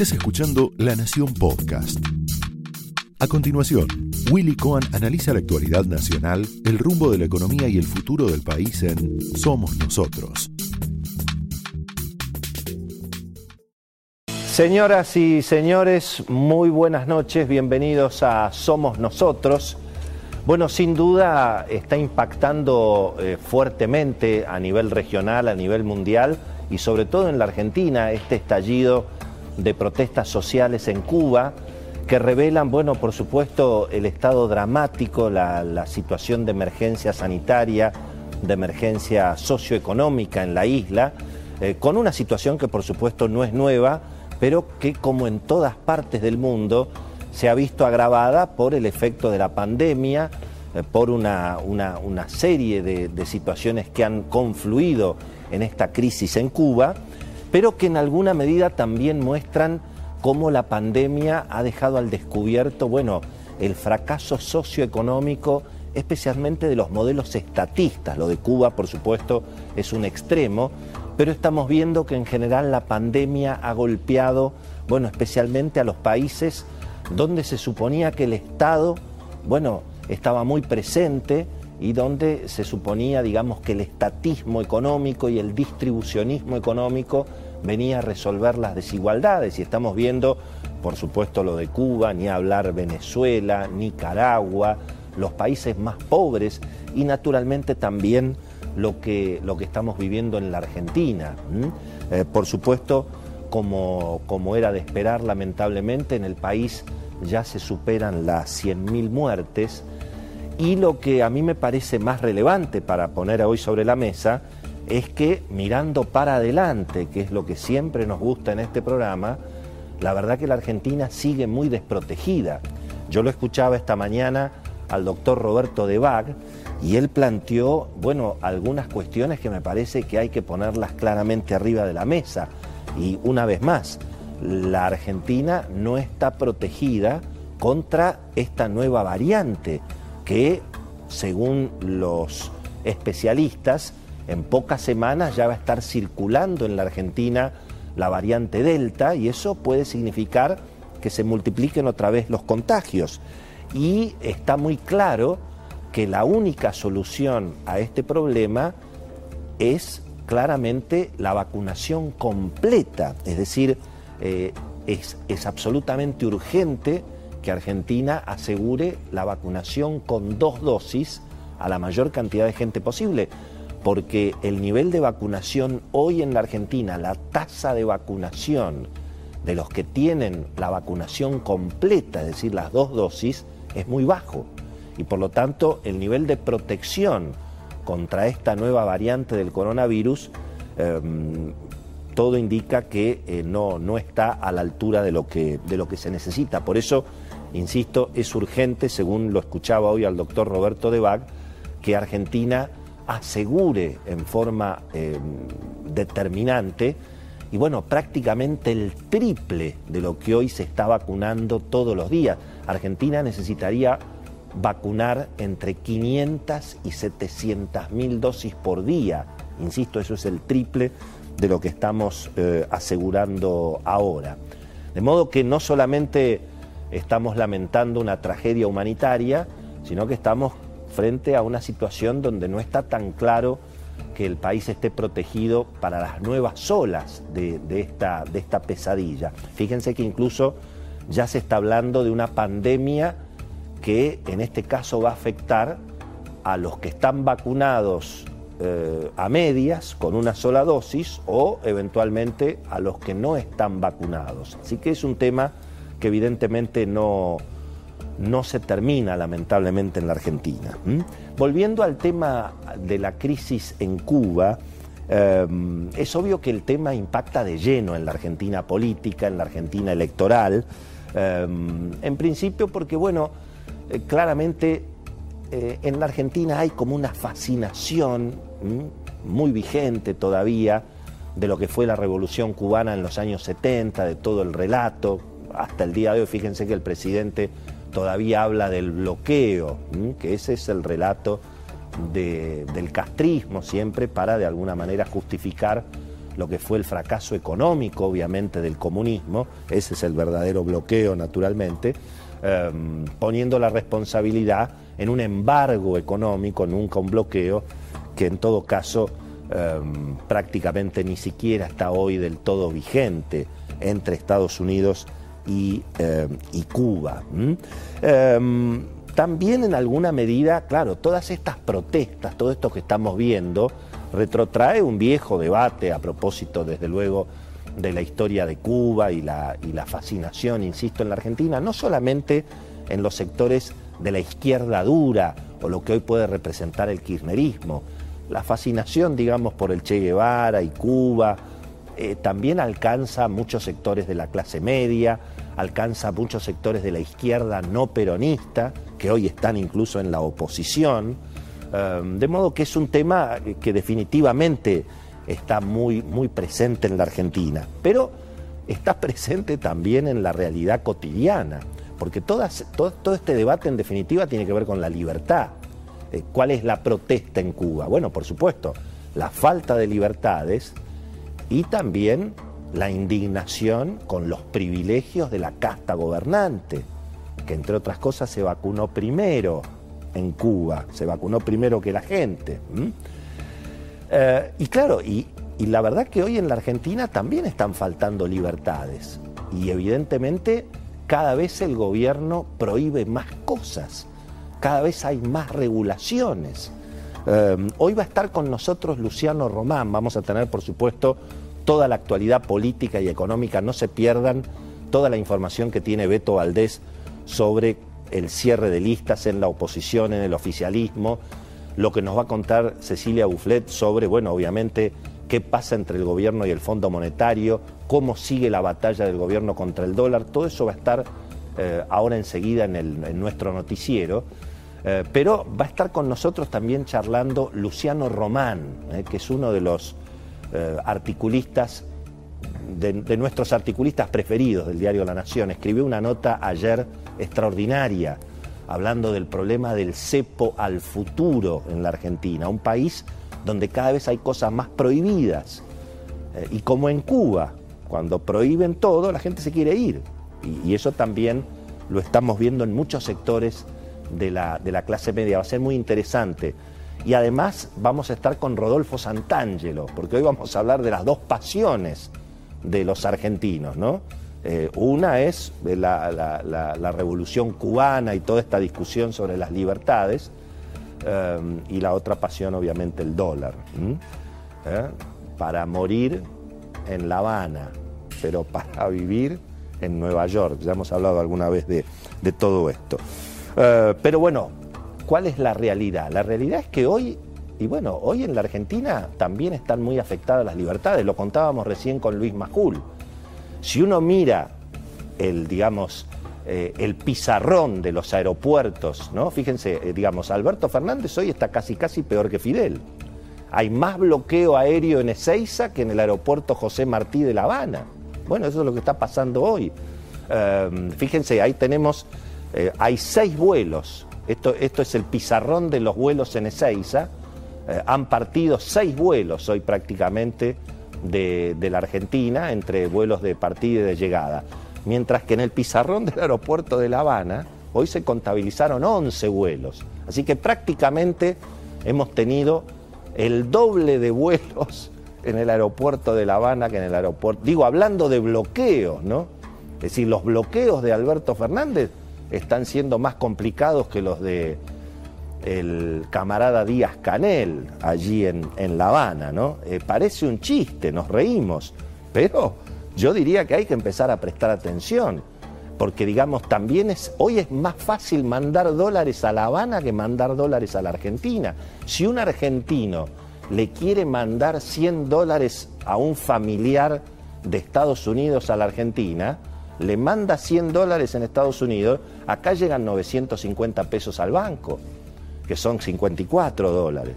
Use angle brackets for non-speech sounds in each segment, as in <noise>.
Estás escuchando La Nación Podcast. A continuación, Willy Cohen analiza la actualidad nacional, el rumbo de la economía y el futuro del país en Somos Nosotros. Señoras y señores, muy buenas noches, bienvenidos a Somos Nosotros. Bueno, sin duda está impactando eh, fuertemente a nivel regional, a nivel mundial y sobre todo en la Argentina este estallido de protestas sociales en Cuba que revelan, bueno, por supuesto, el estado dramático, la, situación de emergencia sanitaria, de emergencia socioeconómica en la isla, eh, con una situación que por supuesto no es nueva, pero que como en todas partes del mundo se ha visto agravada por el efecto de la pandemia, eh, por una, serie de, situaciones que han confluido en esta crisis en Cuba, pero que en alguna medida también muestran cómo la pandemia ha dejado al descubierto, bueno, el fracaso socioeconómico, especialmente de los modelos estatistas. Lo de Cuba, por supuesto, es un extremo, pero estamos viendo que en general la pandemia ha golpeado, bueno, especialmente a los países donde se suponía que el Estado, bueno, estaba muy presente y donde se suponía, digamos, que el estatismo económico y el distribucionismo económico venía a resolver las desigualdades. Y estamos viendo, por supuesto, lo de Cuba, ni hablar Venezuela, Nicaragua, los países más pobres y naturalmente también lo que, lo que estamos viviendo en la Argentina. Eh, por supuesto, como, como era de esperar, lamentablemente, en el país ya se superan las 100.000 muertes. Y lo que a mí me parece más relevante para poner hoy sobre la mesa es que mirando para adelante, que es lo que siempre nos gusta en este programa, la verdad que la Argentina sigue muy desprotegida. Yo lo escuchaba esta mañana al doctor Roberto de Bag y él planteó, bueno, algunas cuestiones que me parece que hay que ponerlas claramente arriba de la mesa. Y una vez más, la Argentina no está protegida contra esta nueva variante que, según los especialistas, en pocas semanas ya va a estar circulando en la Argentina la variante Delta y eso puede significar que se multipliquen otra vez los contagios. Y está muy claro que la única solución a este problema es claramente la vacunación completa, es decir, eh, es, es absolutamente urgente que Argentina asegure la vacunación con dos dosis a la mayor cantidad de gente posible, porque el nivel de vacunación hoy en la Argentina, la tasa de vacunación de los que tienen la vacunación completa, es decir, las dos dosis, es muy bajo y por lo tanto el nivel de protección contra esta nueva variante del coronavirus, em, todo indica que eh, no, no está a la altura de lo, que, de lo que se necesita. Por eso, insisto, es urgente, según lo escuchaba hoy al doctor Roberto de Bag, que Argentina asegure en forma em, determinante y bueno, prácticamente el triple de lo que hoy se está vacunando todos los días. Argentina necesitaría vacunar entre 500 y 700 mil dosis por día. Insisto, eso es el triple de lo que estamos eh, asegurando ahora. De modo que no solamente estamos lamentando una tragedia humanitaria, sino que estamos frente a una situación donde no está tan claro que el país esté protegido para las nuevas olas de, esta, de esta pesadilla. Fíjense que incluso ya se está hablando de una pandemia que en este caso va a afectar a los que están vacunados eh, a medias con una sola dosis o eventualmente a los que no están vacunados. Así que es un tema que evidentemente no, no se termina lamentablemente en la Argentina. Volviendo al tema de la crisis en Cuba, eh, es obvio que el tema impacta de lleno en la Argentina política, en la Argentina electoral, eh, en principio porque, bueno, eh, claramente eh, en la Argentina hay como una fascinación muy vigente todavía de lo que fue la revolución cubana en los años 70, de todo el relato. Hasta el día de hoy, fíjense que el presidente todavía habla del bloqueo, que ese es el relato del castrismo siempre para de alguna manera justificar lo que fue el fracaso económico, obviamente, del comunismo, ese es el verdadero bloqueo, naturalmente, em, poniendo la responsabilidad en un embargo económico, nunca un bloqueo, que en todo caso em, prácticamente ni siquiera está hoy del todo vigente entre Estados Unidos y, em, Cuba. también en alguna medida, claro, todas estas protestas, todo esto que estamos viendo, retrotrae un viejo debate a propósito, desde luego, de la historia de Cuba y la, y la fascinación, insisto, en la Argentina, no solamente en los sectores de la izquierda dura o lo que hoy puede representar el kirchnerismo. La fascinación, digamos, por el Che Guevara y Cuba eh, también alcanza muchos sectores de la clase media, alcanza muchos sectores de la izquierda no peronista, que hoy están incluso en la oposición. Em, de modo que es un tema que definitivamente está muy, muy presente en la Argentina, pero está <laughs> presente también en la realidad cotidiana, porque todo, este debate en definitiva tiene que ver con la libertad. Eh, ¿Cuál es la protesta en Cuba? Bueno, por supuesto, la falta de libertades y también la indignación con los privilegios de la casta gobernante, que entre otras cosas se vacunó primero, en Cuba, se vacunó primero que la gente. Eh, y claro, y, la verdad que hoy en la Argentina también están faltando libertades. Y evidentemente cada vez el gobierno prohíbe más cosas, cada vez hay más regulaciones. Eh, hoy va a estar con nosotros Luciano Román, vamos a tener por supuesto toda la actualidad política y económica, no se pierdan toda la información que tiene Beto Valdés sobre el cierre de listas en la oposición, en el oficialismo, lo que nos va a contar Cecilia Bufflet sobre, bueno, obviamente, qué pasa entre el gobierno y el Fondo Monetario, cómo sigue la batalla del gobierno contra el dólar, todo eso va a estar eh, ahora enseguida en, nuestro noticiero. Eh, pero va a estar con nosotros también charlando Luciano Román, eh, que es uno de los articulistas, de, nuestros articulistas preferidos del diario La Nación. Escribió una nota ayer extraordinaria, hablando del problema del cepo al futuro en la Argentina, un país donde cada vez hay cosas más prohibidas. Eh, y como en Cuba, cuando prohíben todo, la gente se quiere ir. Y, eso también lo estamos viendo en muchos sectores de la, de la clase media. Va a ser muy interesante. Y además vamos a estar con Rodolfo Santangelo, porque hoy vamos a hablar de las dos pasiones de los argentinos, ¿no? Eh, una es la, revolución cubana y toda esta discusión sobre las libertades, eh, y la otra pasión obviamente el dólar. ¿Eh? Para morir en La Habana, pero para vivir en Nueva York. Ya hemos hablado alguna vez de, de todo esto. Pero bueno, ¿cuál es la realidad? La realidad es que hoy y bueno, hoy en la Argentina también están muy afectadas las libertades, lo contábamos recién con Luis Majul. Si uno mira el, digamos, eh, el pizarrón de los aeropuertos, ¿no? Fíjense, eh, digamos, Alberto Fernández hoy está casi casi peor que Fidel. Hay más bloqueo aéreo en Ezeiza que en el aeropuerto José Martí de La Habana. Bueno, eso es lo que está pasando hoy. Fíjense, ahí tenemos, eh, hay seis vuelos. Esto, esto es el pizarrón de los vuelos en Ezeiza. han partido seis vuelos hoy prácticamente de, la Argentina entre vuelos de partida y de llegada. Mientras que en el pizarrón del aeropuerto de La Habana hoy se contabilizaron 11 vuelos. Así que prácticamente hemos tenido el doble de vuelos en el aeropuerto de La Habana que en el aeropuerto. Digo, hablando de bloqueos, ¿no? Es decir, los bloqueos de Alberto Fernández están siendo más complicados que los de el camarada Díaz Canel allí en, La Habana, ¿no? Eh, parece un chiste, nos reímos, pero yo diría que hay que empezar a prestar atención, porque digamos, también es, hoy es más fácil mandar dólares a La Habana que mandar dólares a la Argentina. Si un argentino le quiere mandar 100 dólares a un familiar de Estados Unidos a la Argentina, le manda 100 dólares en Estados Unidos, acá llegan 950 pesos al banco que son 54 dólares.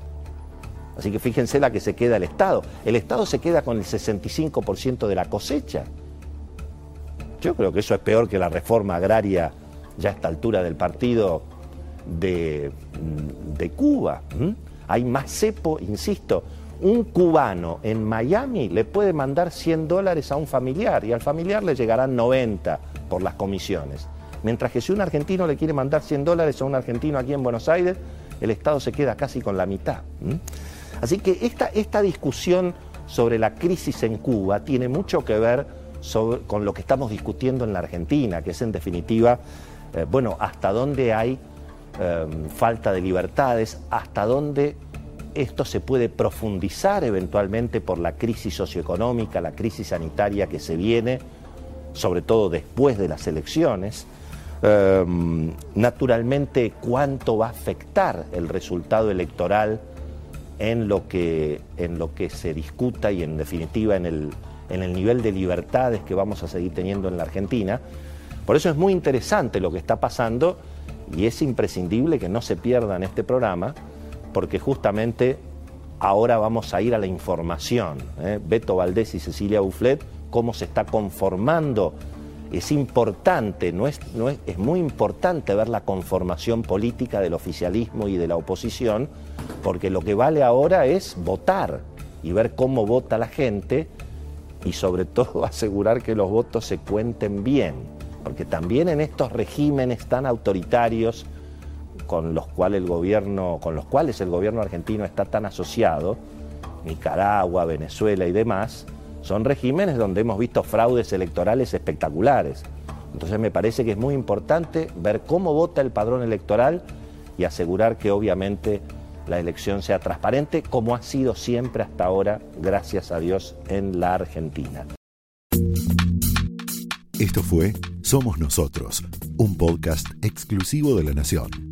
Así que fíjense la que se queda el Estado. El Estado se queda con el 65% de la cosecha. Yo creo que eso es peor que la reforma agraria ya a esta altura del partido de, de Cuba. Hay más cepo, insisto, Un cubano en Miami le puede mandar 100 dólares a un familiar y al familiar le llegarán 90 por las comisiones. Mientras que si un argentino le quiere mandar 100 dólares a un argentino aquí en Buenos Aires, el Estado se queda casi con la mitad. Así que esta, esta discusión sobre la crisis en Cuba tiene mucho que ver con lo que estamos discutiendo en la Argentina, que es en definitiva, eh, bueno, hasta dónde hay em, falta de libertades, hasta dónde esto se puede profundizar eventualmente por la crisis socioeconómica, la crisis sanitaria que se viene, sobre todo después de las elecciones. Em, naturalmente, cuánto va a afectar el resultado electoral en lo que, en lo que se discuta y en definitiva en el, en el nivel de libertades que vamos a seguir teniendo en la Argentina. Por eso es muy interesante lo que está pasando y es imprescindible que no se pierda en este programa, porque justamente ahora vamos a ir a la información. ¿eh? Beto Valdés y Cecilia Bufflet, cómo se está conformando. Es importante, no es, no es, es muy importante ver la conformación política del oficialismo y de la oposición, porque lo que vale ahora es votar y ver cómo vota la gente y sobre todo <laughs> asegurar que los votos se cuenten bien, porque también en estos regímenes tan autoritarios con los cuales el gobierno, con los cuales el gobierno argentino está tan asociado, Nicaragua, Venezuela y demás, son regímenes donde hemos visto fraudes electorales espectaculares. Entonces me parece que es muy importante ver cómo vota el padrón electoral y asegurar que obviamente la elección sea transparente, como ha sido siempre hasta ahora, gracias a Dios, en la Argentina. Esto fue Somos Nosotros, un podcast exclusivo de La Nación.